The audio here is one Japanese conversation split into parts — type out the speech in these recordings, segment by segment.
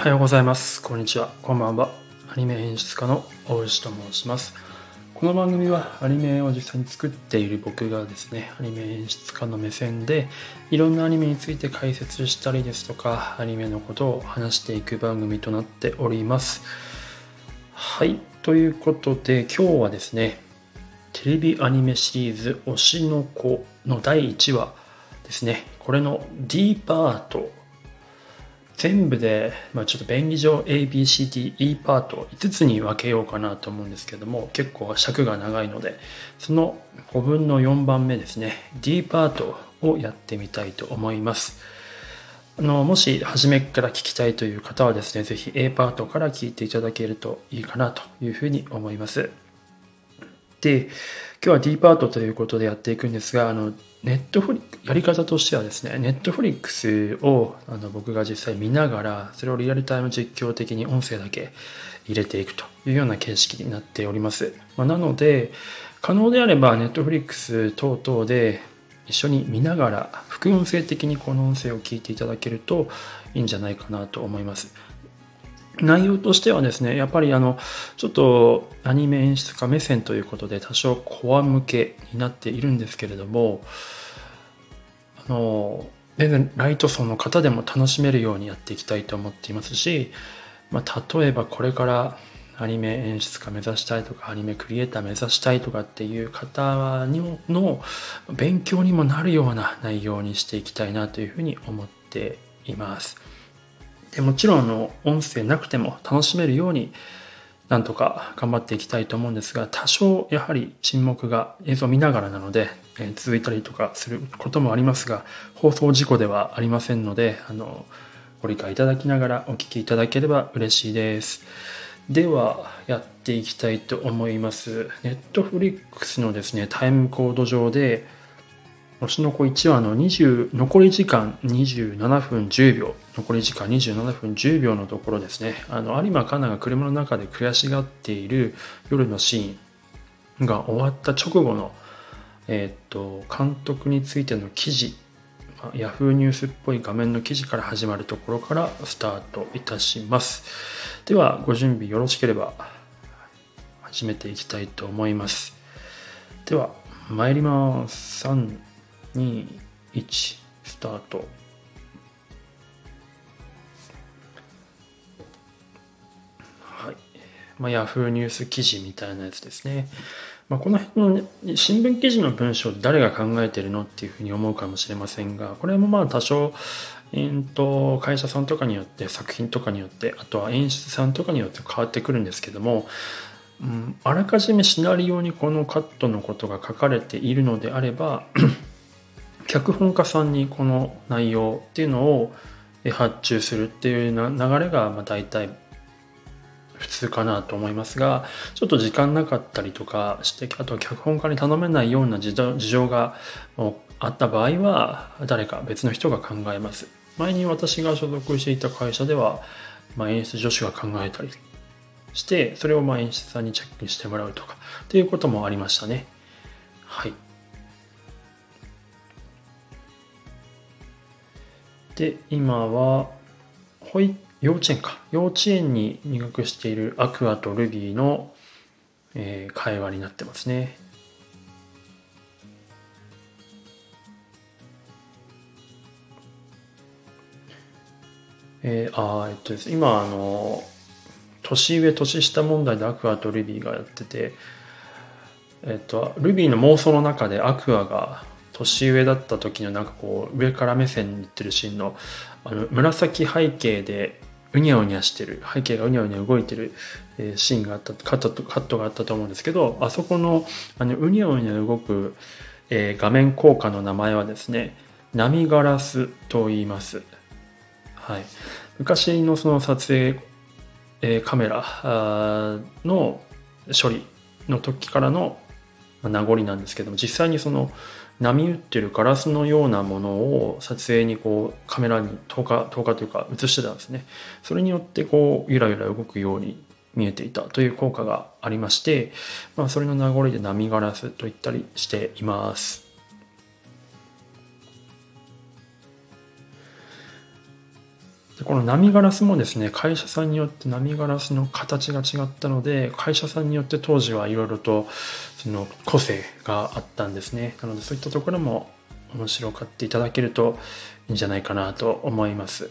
はようございます。こんにちは。こんばんは。アニメ演出家の大石と申します。この番組はアニメを実際に作っている僕がですね、アニメ演出家の目線でいろんなアニメについて解説したりですとか、アニメのことを話していく番組となっております。はい。ということで今日はですね、テレビアニメシリーズ推しの子の第1話ですね、これの D パート全部で、まあ、ちょっと便宜上 ABCDE パート5つに分けようかなと思うんですけども結構尺が長いのでその5分の4番目ですね D パートをやってみたいと思います。あのもし初めから聞きたいという方はですね是非 A パートから聞いていただけるといいかなというふうに思います。で今日は D パートということでやっていくんですがあのネットフリやり方としてはですねネットフリックスをあの僕が実際見ながらそれをリアルタイム実況的に音声だけ入れていくというような形式になっております、まあ、なので可能であればネットフリックス等々で一緒に見ながら副音声的にこの音声を聞いていただけるといいんじゃないかなと思います。内容としてはですねやっぱりあのちょっとアニメ演出家目線ということで多少コア向けになっているんですけれどもあの全然ライト層の方でも楽しめるようにやっていきたいと思っていますし、まあ、例えばこれからアニメ演出家目指したいとかアニメクリエイター目指したいとかっていう方にの勉強にもなるような内容にしていきたいなというふうに思っています。でもちろんあの音声なくても楽しめるようになんとか頑張っていきたいと思うんですが多少やはり沈黙が映像を見ながらなので、え、続いたりとかすることもありますが放送事故ではありませんのであのご理解いただきながらお聞きいただければ嬉しいです。ではやっていきたいと思います。ネットフリックスのですねタイムコード上で推しの子1話の20残り時間27分10秒。残り時間27分10秒のところですね。あの有馬香奈が車の中で悔しがっている夜のシーンが終わった直後の、えー、と監督についての記事。ヤフーニュースっぽい画面の記事から始まるところからスタートいたします。ではご準備よろしければ始めていきたいと思います。では参ります。3 2、1、スタート。はい。まあ、ヤフーニュース記事みたいなやつですね。まあ、この辺の、ね、新聞記事の文章誰が考えてるのっていうふうに思うかもしれませんが、これもまあ多少、えー、と会社さんとかによって作品とかによってあとは演出さんとかによって変わってくるんですけどもうん、あらかじめシナリオにこのカットのことが書かれているのであれば脚本家さんにこの内容っていうのを発注するっていう流れがま大体普通かなと思いますがちょっと時間なかったりとかしてあと脚本家に頼めないような事情があった場合は誰か別の人が考えます。前に私が所属していた会社では、まあ、演出助手が考えたりしてそれをま演出さんにチェックしてもらうとかっていうこともありましたね。はい。で今は保育幼稚園か。幼稚園に入学しているアクアとルビーの、えー、会話になってますね。えー、あえっとです。今あの年上年下問題でアクアとルビーがやっててえっとルビーの妄想の中でアクアが年上だった時のなんかこう上から目線にいってるシーンのあの紫背景でうにゃうにゃしてる背景がうにゃうにゃ動いてる、え、シーンがあったカットカットがあったと思うんですけどあそこのあのうにゃうにゃ動く、え、画面効果の名前はですね波ガラスと言います。はい、昔のその撮影、え、カメラの処理の時からの名残なんですけども実際にその波打ってるガラスのようなものを撮影にこうカメラに投下投下というか映してたんですね。それによってこうゆらゆら動くように見えていたという効果がありまして、まあ、それの名残で波ガラスと言ったりしています。でこの波ガラスもですね会社さんによって波ガラスの形が違ったので会社さんによって当時はいろいろとの個性があったんですね。なのでそういったところも面白がっていただけるといいんじゃないかなと思います。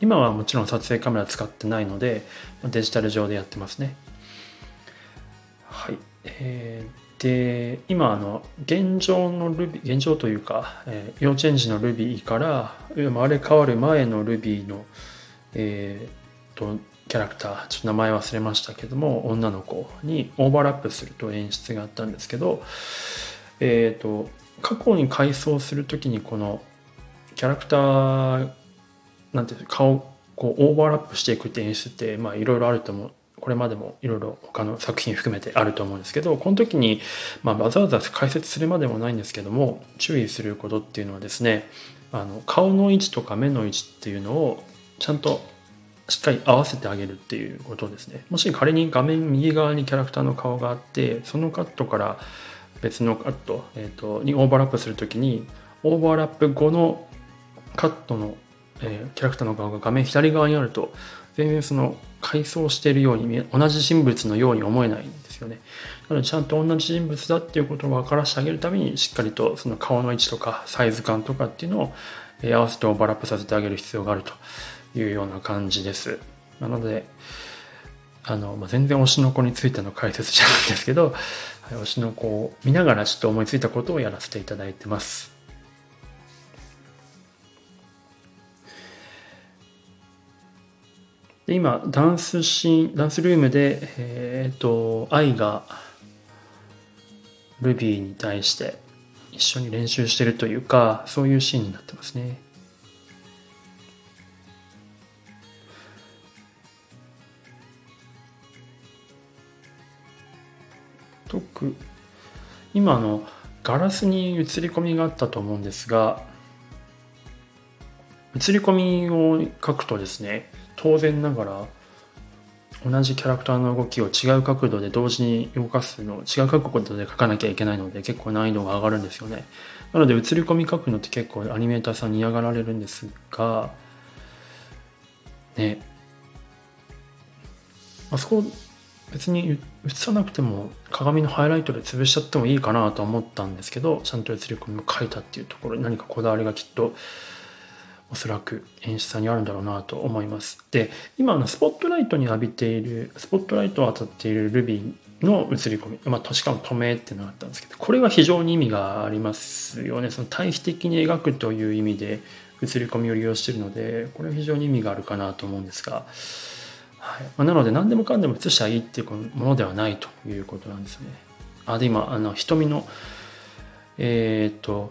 今はもちろん撮影カメラ使ってないのでデジタル上でやってますね。はい、えー、で今あの現状の Ruby 現状というか、えー、幼稚園児の Ruby からあれ変わる前の Ruby のえー、とキャラクターちょっと名前忘れましたけども女の子にオーバーラップすると演出があったんですけどえっ、ー、と過去に回想する時にこのキャラクターなんていう顔こうオーバーラップしていくって演出ってまあいろいろあると思う。これまでもいろいろ他の作品含めてあると思うんですけどこの時に、まあ、わざわざ解説するまでもないんですけども注意することっていうのはですねあの顔の位置とか目の位置っていうのをちゃんとしっかり合わせてあげるっていうことですね。もし仮に画面右側にキャラクターの顔があってそのカットから別のカット,、えーと、にオーバーラップするときにオーバーラップ後のカットの、えー、キャラクターの顔が画面左側にあると全然その回想しているように見え同じ人物のように思えないんですよね。なのでちゃんと同じ人物だっていうことを分からせてあげるためにしっかりとその顔の位置とかサイズ感とかっていうのを合わせてオーバーラップさせてあげる必要があると。いうような感じですなのであの、まあ、全然推しの子についての解説じゃないんですけどはい推しの子を見ながらちょっと思いついたことをやらせていただいてます。で今ダンスシーンダンスルームでえっ、ー、と愛がルビーに対して一緒に練習してるというかそういうシーンになってますね。く。今のガラスに映り込みがあったと思うんですが映り込みを描くとですね当然ながら同じキャラクターの動きを違う角度で同時に動かすの違う角度で描かなきゃいけないので結構難易度が上がるんですよね。なので映り込み描くのって結構アニメーターさんに嫌がられるんですがね。あそこ別に映さなくても鏡のハイライトで潰しちゃってもいいかなと思ったんですけどちゃんと映り込みを描いたっていうところに何かこだわりがきっとおそらく演出さんにあるんだろうなと思います。で今のスポットライトに浴びているスポットライトを当たっているルビーの映り込み、まあ、しかも透明っていうのがあったんですけどこれは非常に意味がありますよねその対比的に描くという意味で映り込みを利用しているのでこれは非常に意味があるかなと思うんですが。はい、なので何でもかんでも映しゃいいっていうものではないということなんですね。あで今あの瞳のえっ、と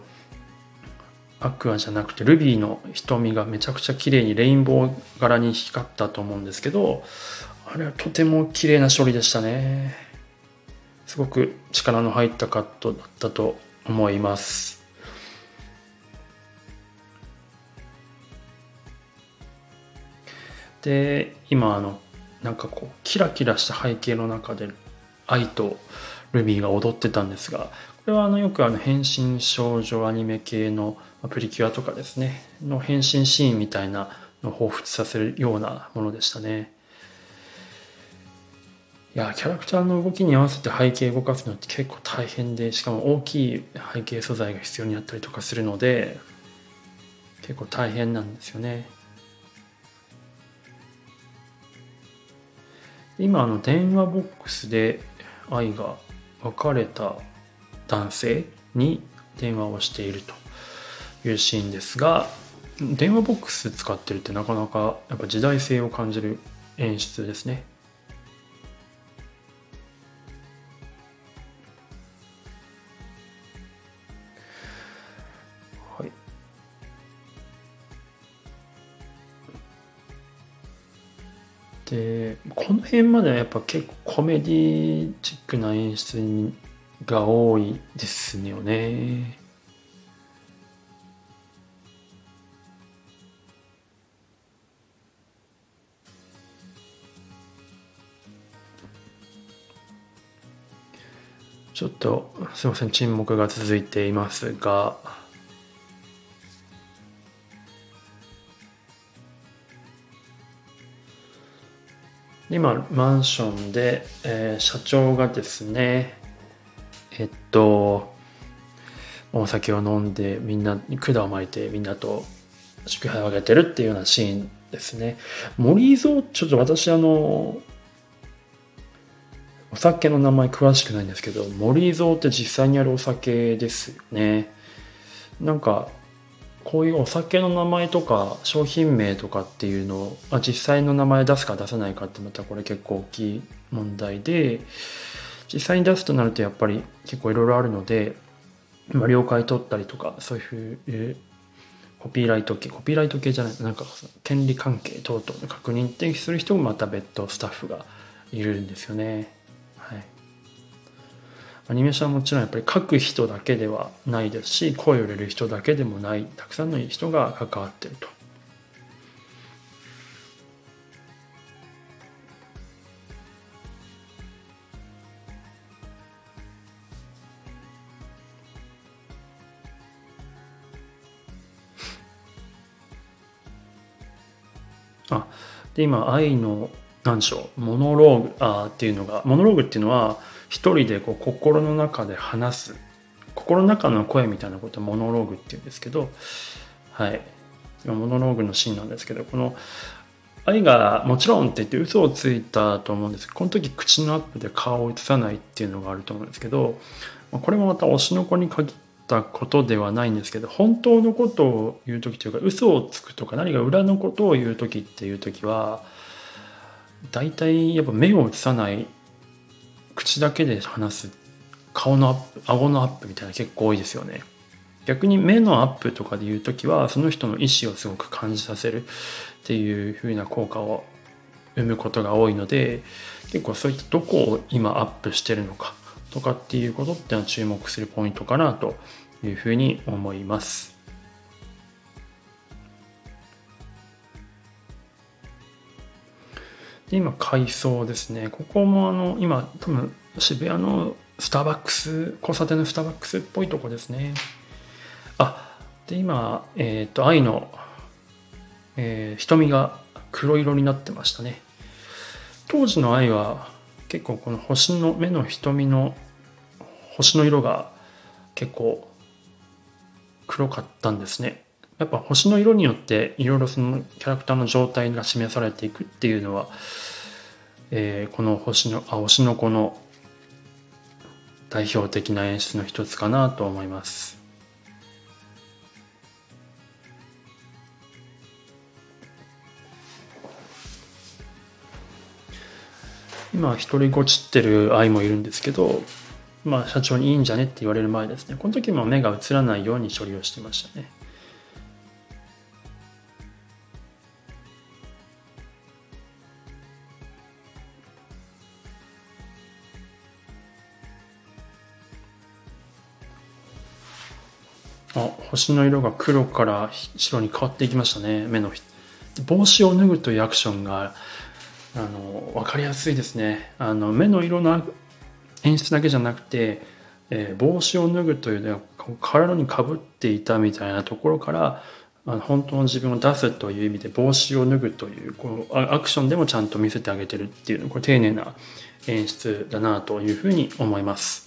アクアじゃなくてルビーの瞳がめちゃくちゃ綺麗にレインボー柄に光ったと思うんですけどあれはとても綺麗な処理でしたね。すごく力の入ったカットだったと思います。で今あのなんかこうキラキラした背景の中で愛とルビーが踊ってたんですがこれはあのよくあの変身少女アニメ系のプリキュアとかですねの変身シーンみたいなのを彷彿させるようなものでしたね。いやキャラクターの動きに合わせて背景動かすのって結構大変でしかも大きい背景素材が必要になったりとかするので結構大変なんですよね。今あの電話ボックスで愛が別れた男性に電話をしているというシーンですが電話ボックス使ってるってなかなかやっぱ時代性を感じる演出ですね。でこの辺まではやっぱ結構コメディチックな演出が多いですよね。ちょっとすいません沈黙が続いていますが今マンションで、えー、社長がですねえっとお酒を飲んでみんなに管を巻いてみんなと祝杯をあげてるっていうようなシーンですね。森蔵ちょっと私あのお酒の名前詳しくないんですけど森蔵って実際にあるお酒ですよね。なんかこういうお酒の名前とか商品名とかっていうのを、あ、実際の名前出すか出さないかってまたこれ結構大きい問題で実際に出すとなるとやっぱり結構いろいろあるので、まあ、了解取ったりとかそういうコピーライト系コピーライト系じゃないなんか権利関係等々の確認ってする人もまた別途スタッフがいるんですよね。アニメーションはもちろんやっぱり書く人だけではないですし声を入れる人だけでもないたくさんの人が関わってると。あで今愛の何でしょうモノローグあっていうのがモノローグっていうのは一人でこう心の中で話す心の中の声みたいなことをモノローグっていうんですけどはい。モノローグのシーンなんですけどこの愛がもちろんって言って嘘をついたと思うんです。けどこの時口のアップで顔を映さないっていうのがあると思うんですけどこれもまた推しの子に限ったことではないんですけど本当のことを言う時というか嘘をつくとか何か裏のことを言う時っていう時は大体やっぱ目を映さない口だけで話す顔のアップ顎のアップみたいな結構多いですよね逆に目のアップとかで言う時はその人の意思をすごく感じさせるっていう風な効果を生むことが多いので結構そういったどこを今アップしてるのかとかっていうことっていうのは注目するポイントかなというふうに思います。で今改装ですね。ここもあの今多分渋谷のスターバックス交差点のスターバックスっぽいとこですね。あで今えっ、ー、と愛の、えー、瞳が黒色になってましたね。当時の愛は結構この星の目の瞳の星の色が結構黒かったんですね。やっぱ星の色によっていろいろそのキャラクターの状態が示されていくっていうのは、えー、この星のあ星の子の代表的な演出の一つかなと思います。今一人ごちってる愛もいるんですけどまあ社長にいいんじゃねって言われる前ですねこの時も目が映らないように処理をしてましたね。あ星の色が黒から白に変わっていきましたね目の帽子を脱ぐというアクションがあの分かりやすいですねあの目の色の演出だけじゃなくて、えー、帽子を脱ぐというね体にかぶっていたみたいなところからあの本当の自分を出すという意味で帽子を脱ぐというこのアクションでもちゃんと見せてあげてるっていうこれ丁寧な演出だなというふうに思います。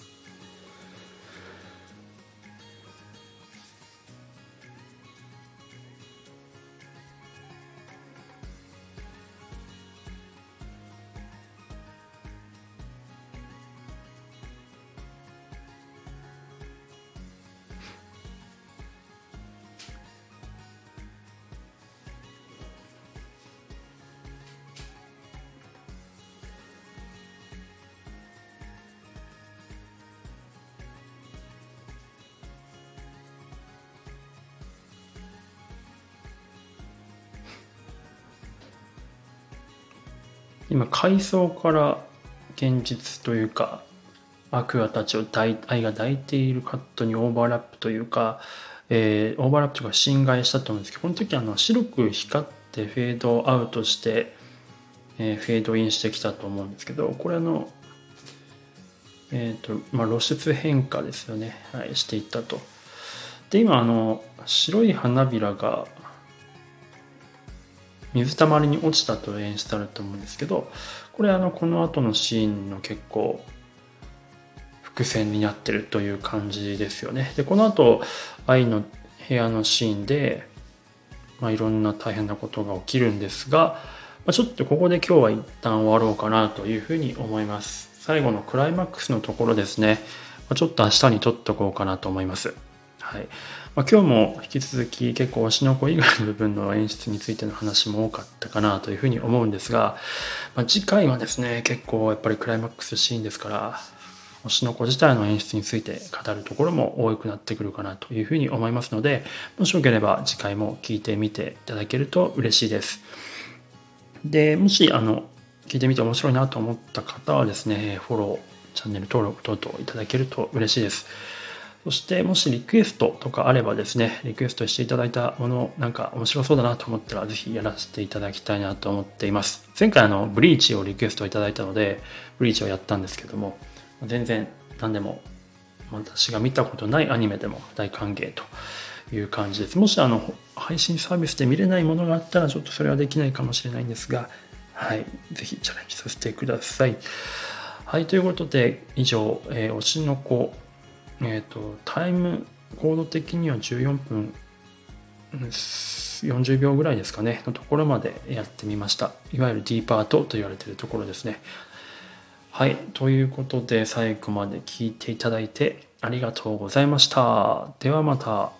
今階層から現実というかアクアたちを愛が抱いているカットにオーバーラップというか、えー、オーバーラップとか侵害したと思うんですけどこの時あの白く光ってフェードアウトして、えー、フェードインしてきたと思うんですけどこれあのえっ、ー、とまあ露出変化ですよね、はい、していったと。で今あの白い花びらが水たまりに落ちたと演出されると思うんですけどこれあのこの後のシーンの結構伏線になってるという感じですよね。でこの後愛の部屋のシーンで、まあ、いろんな大変なことが起きるんですが、まあ、ちょっとここで今日は一旦終わろうかなというふうに思います。最後のクライマックスのところですね、まあ、ちょっと明日に撮っとこうかなと思います。はい。まあ、今日も引き続き結構推しの子以外の部分の演出についての話も多かったかなというふうに思うんですが、まあ、次回はですね結構やっぱりクライマックスシーンですから推しの子自体の演出について語るところも多くなってくるかなというふうに思いますのでもしよければ次回も聞いてみていただけると嬉しいです。でもしあの聞いてみて面白いなと思った方はですねフォローチャンネル登録等々いただけると嬉しいです。そしてもしリクエストとかあればですね、リクエストしていただいたもの、なんか面白そうだなと思ったら、ぜひやらせていただきたいなと思っています。前回あの、ブリーチをリクエストいただいたので、ブリーチをやったんですけども、全然何でも、私が見たことないアニメでも大歓迎という感じです。もしあの、配信サービスで見れないものがあったら、ちょっとそれはできないかもしれないんですが、はい、ぜひチャレンジさせてください。はい、ということで、以上、えー、推しの子えっ、ー、と、タイムコード的には14分40秒ぐらいですかね、のところまでやってみました。いわゆる D パートと言われているところですね。はい。ということで、最後まで聞いていただいてありがとうございました。ではまた。